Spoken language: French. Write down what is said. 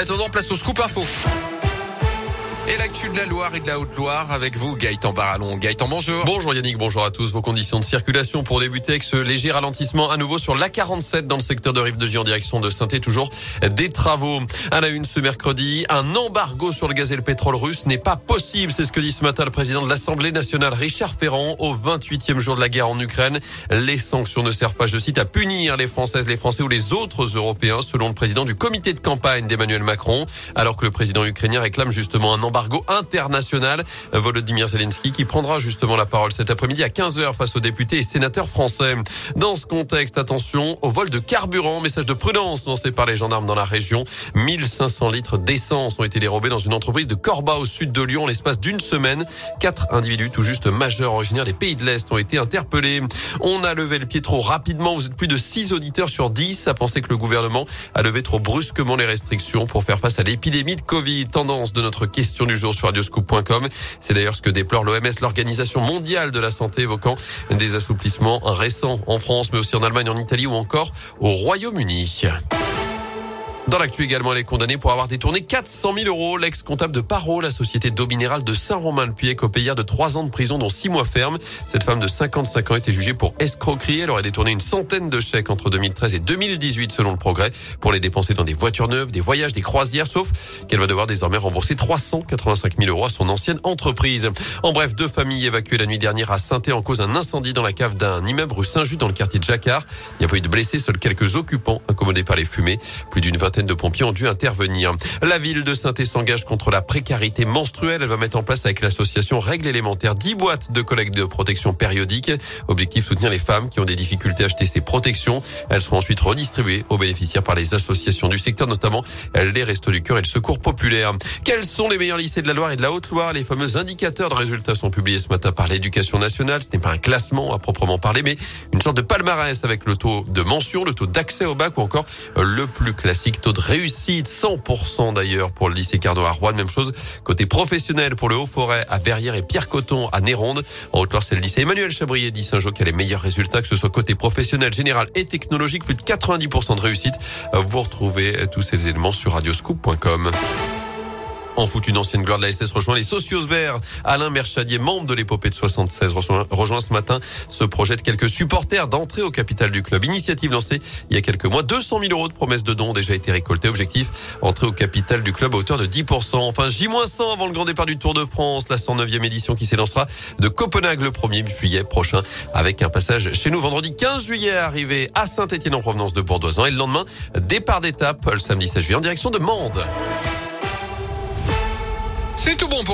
attendant, place au scoop info. Et l'actu de la Loire et de la Haute-Loire avec vous, Gaëtan Barallon. Gaëtan, bonjour. Bonjour Yannick, bonjour à tous. Vos conditions de circulation pour débuter avec ce léger ralentissement à nouveau sur l'A47 dans le secteur de Rive de J en direction de saint toujours des travaux. À la une ce mercredi, un embargo sur le gaz et le pétrole russe n'est pas possible. C'est ce que dit ce matin le président de l'Assemblée nationale, Richard Ferrand, au 28e jour de la guerre en Ukraine. Les sanctions ne servent pas, je cite, à punir les Françaises, les Français ou les autres Européens, selon le président du comité de campagne d'Emmanuel Macron, alors que le président ukrainien réclame justement un embargo international. Volodymyr Zelensky qui prendra justement la parole cet après-midi à 15h face aux députés et sénateurs français. Dans ce contexte, attention au vol de carburant. Message de prudence lancé par les gendarmes dans la région. 1500 litres d'essence ont été dérobés dans une entreprise de Corba au sud de Lyon l'espace d'une semaine. Quatre individus tout juste majeurs originaires des pays de l'Est ont été interpellés. On a levé le pied trop rapidement. Vous êtes plus de 6 auditeurs sur 10 à penser que le gouvernement a levé trop brusquement les restrictions pour faire face à l'épidémie de Covid. Tendance de notre question du jour sur radioscoop.com. C'est d'ailleurs ce que déplore l'OMS, l'Organisation mondiale de la santé, évoquant des assouplissements récents en France, mais aussi en Allemagne, en Italie ou encore au Royaume-Uni. Dans l'actu également, elle est condamnée pour avoir détourné 400 000 euros. L'ex-comptable de Paro, la société d'eau minérale de Saint-Romain-le-Puy, copé hier de 3 ans de prison, dont 6 mois ferme. Cette femme de 55 ans était jugée pour escroquerie. Elle aurait détourné une centaine de chèques entre 2013 et 2018, selon le progrès, pour les dépenser dans des voitures neuves, des voyages, des croisières, sauf qu'elle va devoir désormais rembourser 385 000 euros à son ancienne entreprise. En bref, deux familles évacuées la nuit dernière à saint en cause d'un incendie dans la cave d'un immeuble rue Saint-Just dans le quartier de Jacquard. Il n'y a pas eu de blessés, seuls quelques occupants incommodés par les fumées. Plus d'une vingtaine de pompiers ont dû intervenir. La ville de saint s'engage contre la précarité menstruelle. Elle va mettre en place avec l'association Règles élémentaires 10 boîtes de collecte de protection périodique. Objectif soutenir les femmes qui ont des difficultés à acheter ces protections. Elles seront ensuite redistribuées aux bénéficiaires par les associations du secteur, notamment les Restos du Cœur et le Secours Populaire. Quels sont les meilleurs lycées de la Loire et de la Haute-Loire? Les fameux indicateurs de résultats sont publiés ce matin par l'éducation nationale. Ce n'est pas un classement à proprement parler, mais une sorte de palmarès avec le taux de mention, le taux d'accès au bac ou encore le plus classique taux de réussite réussite, 100% d'ailleurs pour le lycée Carnot à Rouen. Même chose côté professionnel pour le Haut-Forêt à Verrières et Pierre-Coton à Néronde. En Haute-Loire, c'est le lycée Emmanuel Chabrier dit Saint-Jean qui a les meilleurs résultats, que ce soit côté professionnel, général et technologique, plus de 90% de réussite. Vous retrouvez tous ces éléments sur radioscoop.com. En foot, une ancienne gloire de la SS rejoint les Socios Verts. Alain Merchadier, membre de l'épopée de 76, rejoint, ce matin ce projet de quelques supporters d'entrée au capital du club. Initiative lancée il y a quelques mois. 200 000 euros de promesses de dons ont déjà été récoltés. Objectif, entrer au capital du club à hauteur de 10%. Enfin, J-100 avant le grand départ du Tour de France, la 109e édition qui s'élancera de Copenhague le 1er juillet prochain avec un passage chez nous vendredi 15 juillet arrivé à Saint-Etienne en provenance de Bourdoisan et le lendemain, départ d'étape le samedi 16 juillet en direction de Mende. C'est tout bon pour